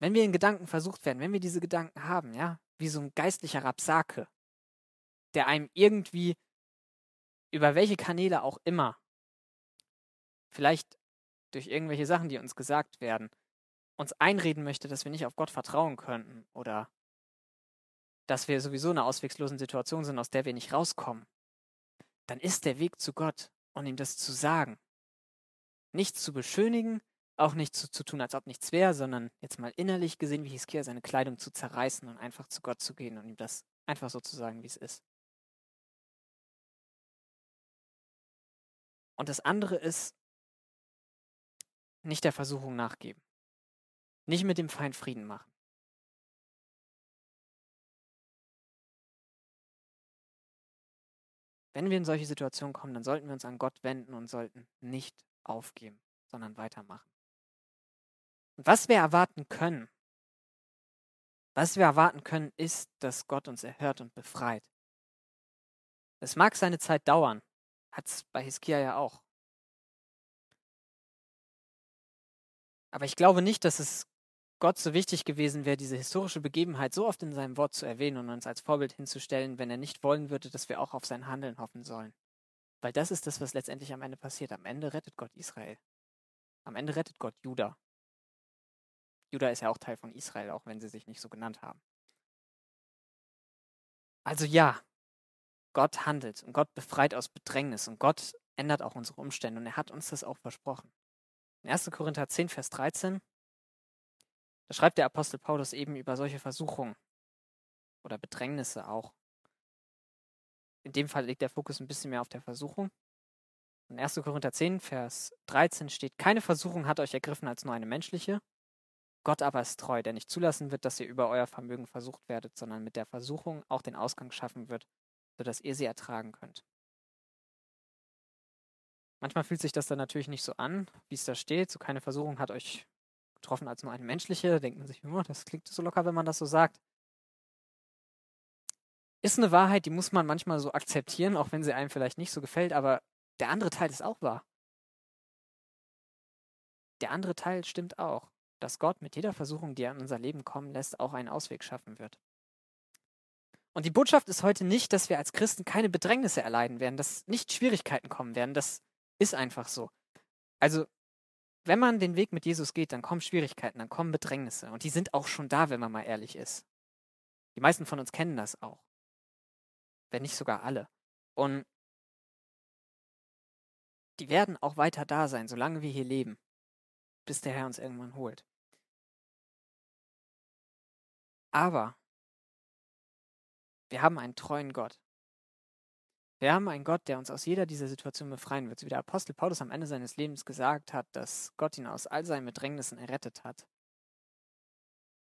Wenn wir in Gedanken versucht werden, wenn wir diese Gedanken haben, ja, wie so ein geistlicher Rapsake, der einem irgendwie über welche Kanäle auch immer, vielleicht durch irgendwelche Sachen, die uns gesagt werden, uns einreden möchte, dass wir nicht auf Gott vertrauen könnten oder dass wir sowieso in einer ausweglosen Situation sind, aus der wir nicht rauskommen, dann ist der Weg zu Gott und ihm das zu sagen. Nichts zu beschönigen, auch nicht zu, zu tun, als ob nichts wäre, sondern jetzt mal innerlich gesehen, wie Hiskia, seine Kleidung zu zerreißen und einfach zu Gott zu gehen und ihm das einfach so zu sagen, wie es ist. Und das andere ist, nicht der Versuchung nachgeben. Nicht mit dem Feind Frieden machen. Wenn wir in solche Situationen kommen, dann sollten wir uns an Gott wenden und sollten nicht aufgeben, sondern weitermachen. Und was wir erwarten können, was wir erwarten können, ist, dass Gott uns erhört und befreit. Es mag seine Zeit dauern, hat es bei Hiskia ja auch. Aber ich glaube nicht, dass es Gott so wichtig gewesen wäre, diese historische Begebenheit so oft in seinem Wort zu erwähnen und uns als Vorbild hinzustellen, wenn er nicht wollen würde, dass wir auch auf sein Handeln hoffen sollen. Weil das ist das, was letztendlich am Ende passiert. Am Ende rettet Gott Israel. Am Ende rettet Gott Juda. Juda ist ja auch Teil von Israel, auch wenn sie sich nicht so genannt haben. Also ja, Gott handelt und Gott befreit aus Bedrängnis und Gott ändert auch unsere Umstände und er hat uns das auch versprochen. In 1. Korinther 10, Vers 13, da schreibt der Apostel Paulus eben über solche Versuchungen oder Bedrängnisse auch. In dem Fall liegt der Fokus ein bisschen mehr auf der Versuchung. In 1. Korinther 10, Vers 13 steht, keine Versuchung hat euch ergriffen als nur eine menschliche. Gott aber ist treu, der nicht zulassen wird, dass ihr über euer Vermögen versucht werdet, sondern mit der Versuchung auch den Ausgang schaffen wird, sodass ihr sie ertragen könnt. Manchmal fühlt sich das dann natürlich nicht so an, wie es da steht. So keine Versuchung hat euch getroffen als nur eine menschliche. Da denkt man sich, oh, das klingt so locker, wenn man das so sagt. Ist eine Wahrheit, die muss man manchmal so akzeptieren, auch wenn sie einem vielleicht nicht so gefällt, aber der andere Teil ist auch wahr. Der andere Teil stimmt auch dass Gott mit jeder Versuchung, die er in unser Leben kommen lässt, auch einen Ausweg schaffen wird. Und die Botschaft ist heute nicht, dass wir als Christen keine Bedrängnisse erleiden werden, dass nicht Schwierigkeiten kommen werden. Das ist einfach so. Also, wenn man den Weg mit Jesus geht, dann kommen Schwierigkeiten, dann kommen Bedrängnisse. Und die sind auch schon da, wenn man mal ehrlich ist. Die meisten von uns kennen das auch. Wenn nicht sogar alle. Und die werden auch weiter da sein, solange wir hier leben, bis der Herr uns irgendwann holt. Aber wir haben einen treuen Gott. Wir haben einen Gott, der uns aus jeder dieser Situationen befreien wird. So wie der Apostel Paulus am Ende seines Lebens gesagt hat, dass Gott ihn aus all seinen Bedrängnissen errettet hat.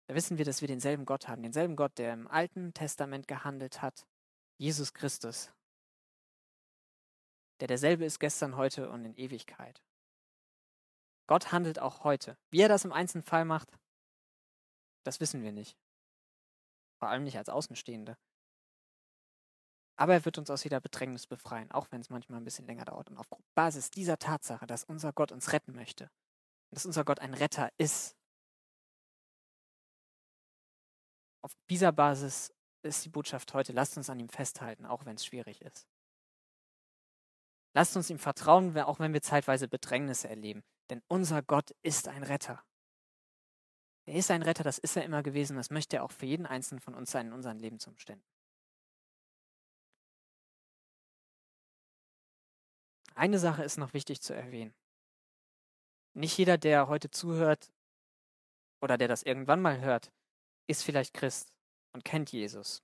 Da wissen wir, dass wir denselben Gott haben. Denselben Gott, der im Alten Testament gehandelt hat. Jesus Christus. Der derselbe ist gestern, heute und in Ewigkeit. Gott handelt auch heute. Wie er das im einzelnen Fall macht, das wissen wir nicht vor allem nicht als Außenstehende. Aber er wird uns aus jeder Bedrängnis befreien, auch wenn es manchmal ein bisschen länger dauert. Und auf Basis dieser Tatsache, dass unser Gott uns retten möchte, dass unser Gott ein Retter ist, auf dieser Basis ist die Botschaft heute, lasst uns an ihm festhalten, auch wenn es schwierig ist. Lasst uns ihm vertrauen, auch wenn wir zeitweise Bedrängnisse erleben. Denn unser Gott ist ein Retter. Er ist ein Retter, das ist er immer gewesen, das möchte er auch für jeden Einzelnen von uns sein in unseren Lebensumständen. Eine Sache ist noch wichtig zu erwähnen. Nicht jeder, der heute zuhört oder der das irgendwann mal hört, ist vielleicht Christ und kennt Jesus.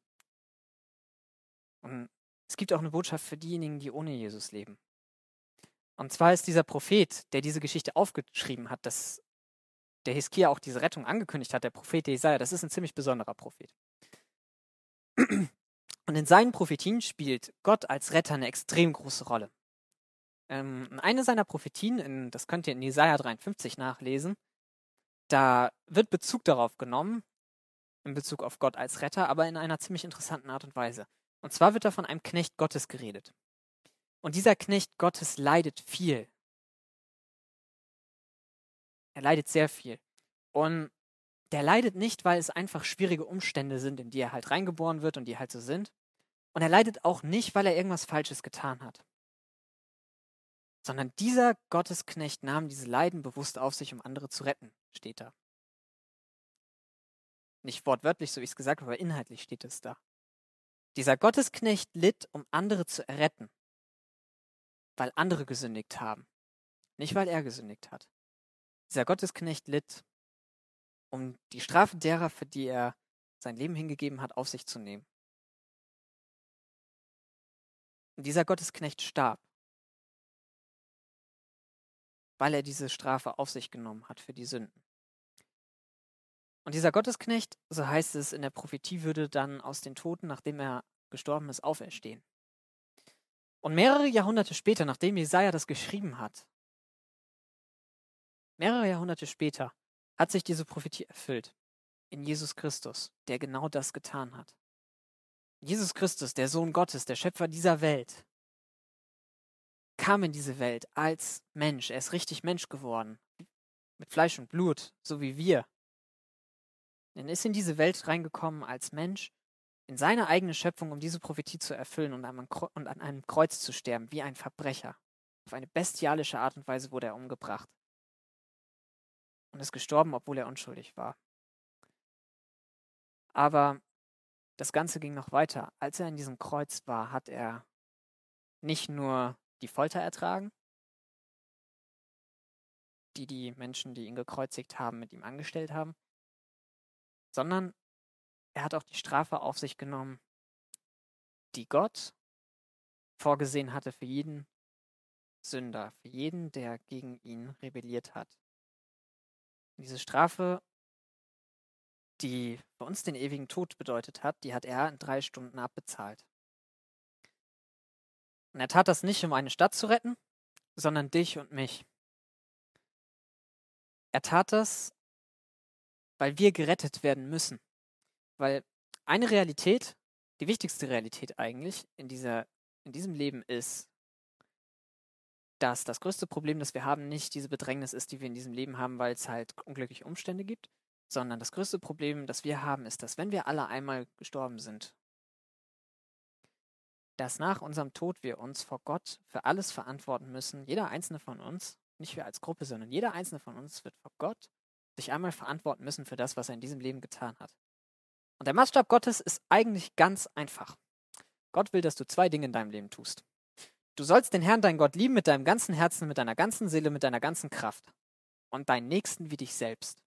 Und es gibt auch eine Botschaft für diejenigen, die ohne Jesus leben. Und zwar ist dieser Prophet, der diese Geschichte aufgeschrieben hat, das der Hiskia auch diese Rettung angekündigt hat, der Prophet Jesaja, das ist ein ziemlich besonderer Prophet. Und in seinen Prophetien spielt Gott als Retter eine extrem große Rolle. Ähm, eine seiner Prophetien, in, das könnt ihr in Jesaja 53 nachlesen, da wird Bezug darauf genommen, in Bezug auf Gott als Retter, aber in einer ziemlich interessanten Art und Weise. Und zwar wird da von einem Knecht Gottes geredet. Und dieser Knecht Gottes leidet viel er leidet sehr viel. Und der leidet nicht, weil es einfach schwierige Umstände sind, in die er halt reingeboren wird und die halt so sind. Und er leidet auch nicht, weil er irgendwas Falsches getan hat. Sondern dieser Gottesknecht nahm diese Leiden bewusst auf sich, um andere zu retten, steht da. Nicht wortwörtlich, so wie ich es gesagt habe, aber inhaltlich steht es da. Dieser Gottesknecht litt, um andere zu erretten, weil andere gesündigt haben, nicht weil er gesündigt hat. Dieser Gottesknecht litt, um die Strafe derer, für die er sein Leben hingegeben hat, auf sich zu nehmen. Und dieser Gottesknecht starb, weil er diese Strafe auf sich genommen hat für die Sünden. Und dieser Gottesknecht, so heißt es in der Prophetie, würde dann aus den Toten, nachdem er gestorben ist, auferstehen. Und mehrere Jahrhunderte später, nachdem Jesaja das geschrieben hat, Mehrere Jahrhunderte später hat sich diese Prophetie erfüllt in Jesus Christus, der genau das getan hat. Jesus Christus, der Sohn Gottes, der Schöpfer dieser Welt, kam in diese Welt als Mensch. Er ist richtig Mensch geworden. Mit Fleisch und Blut, so wie wir. Er ist in diese Welt reingekommen als Mensch, in seine eigene Schöpfung, um diese Prophetie zu erfüllen und an einem Kreuz zu sterben, wie ein Verbrecher. Auf eine bestialische Art und Weise wurde er umgebracht. Und ist gestorben, obwohl er unschuldig war. Aber das Ganze ging noch weiter. Als er in diesem Kreuz war, hat er nicht nur die Folter ertragen, die die Menschen, die ihn gekreuzigt haben, mit ihm angestellt haben, sondern er hat auch die Strafe auf sich genommen, die Gott vorgesehen hatte für jeden Sünder, für jeden, der gegen ihn rebelliert hat. diese Strafe, die für uns den ewigen Tod bedeutet hat, die hat er in drei Stunden abbezahlt. Und er tat das nicht, um eine Stadt zu retten, sondern dich und mich. Er tat das, weil wir gerettet werden müssen. Weil eine Realität, die wichtigste Realität eigentlich in, dieser, in diesem Leben ist, dass das größte Problem, das wir haben, nicht diese Bedrängnis ist, die wir in diesem Leben haben, weil es halt unglückliche Umstände gibt, sondern das größte Problem, das wir haben, ist, dass wenn wir alle einmal gestorben sind, dass nach unserem Tod wir uns vor Gott für alles verantworten müssen, jeder einzelne von uns, nicht wir als Gruppe, sondern jeder einzelne von uns wird vor Gott sich einmal verantworten müssen für das, was er in diesem Leben getan hat. Und der Maßstab Gottes ist eigentlich ganz einfach. Gott will, dass du zwei Dinge in deinem Leben tust. Du sollst den Herrn, dein Gott, lieben mit deinem ganzen Herzen, mit deiner ganzen Seele, mit deiner ganzen Kraft. Und deinen Nächsten wie dich selbst.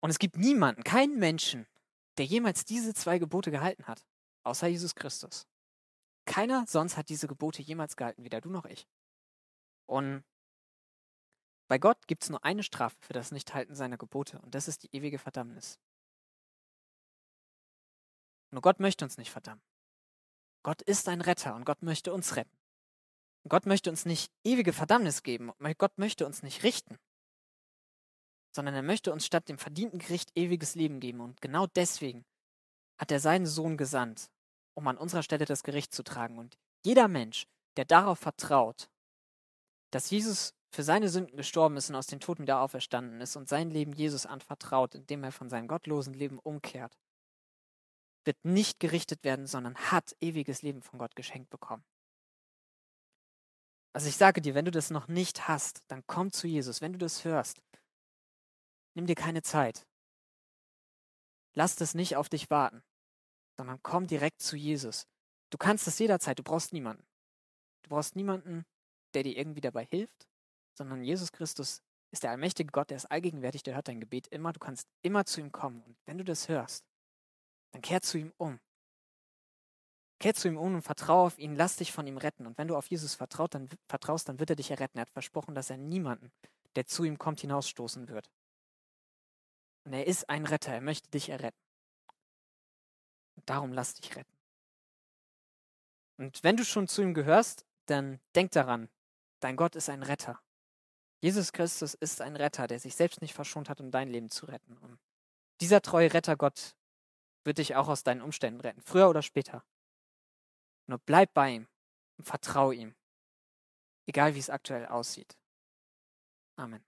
Und es gibt niemanden, keinen Menschen, der jemals diese zwei Gebote gehalten hat, außer Jesus Christus. Keiner sonst hat diese Gebote jemals gehalten, weder du noch ich. Und bei Gott gibt es nur eine Strafe für das Nichthalten seiner Gebote und das ist die ewige Verdammnis. Nur Gott möchte uns nicht verdammen. Gott ist ein Retter und Gott möchte uns retten. Gott möchte uns nicht ewige Verdammnis geben, Gott möchte uns nicht richten, sondern er möchte uns statt dem verdienten Gericht ewiges Leben geben. Und genau deswegen hat er seinen Sohn gesandt, um an unserer Stelle das Gericht zu tragen. Und jeder Mensch, der darauf vertraut, dass Jesus für seine Sünden gestorben ist und aus den Toten wieder auferstanden ist und sein Leben Jesus anvertraut, indem er von seinem gottlosen Leben umkehrt, wird nicht gerichtet werden, sondern hat ewiges Leben von Gott geschenkt bekommen. Also ich sage dir, wenn du das noch nicht hast, dann komm zu Jesus. Wenn du das hörst, nimm dir keine Zeit. Lass das nicht auf dich warten, sondern komm direkt zu Jesus. Du kannst es jederzeit, du brauchst niemanden. Du brauchst niemanden, der dir irgendwie dabei hilft, sondern Jesus Christus ist der allmächtige Gott, der ist allgegenwärtig, der hört dein Gebet immer. Du kannst immer zu ihm kommen. Und wenn du das hörst, dann kehr zu ihm um. Kehr zu ihm um und vertraue auf ihn, lass dich von ihm retten. Und wenn du auf Jesus vertraut, dann, vertraust, dann wird er dich erretten. Er hat versprochen, dass er niemanden, der zu ihm kommt, hinausstoßen wird. Und er ist ein Retter, er möchte dich erretten. Darum lass dich retten. Und wenn du schon zu ihm gehörst, dann denk daran, dein Gott ist ein Retter. Jesus Christus ist ein Retter, der sich selbst nicht verschont hat, um dein Leben zu retten. Und dieser treue Retter Gott wird dich auch aus deinen Umständen retten, früher oder später. Nur bleib bei ihm und vertraue ihm, egal wie es aktuell aussieht. Amen.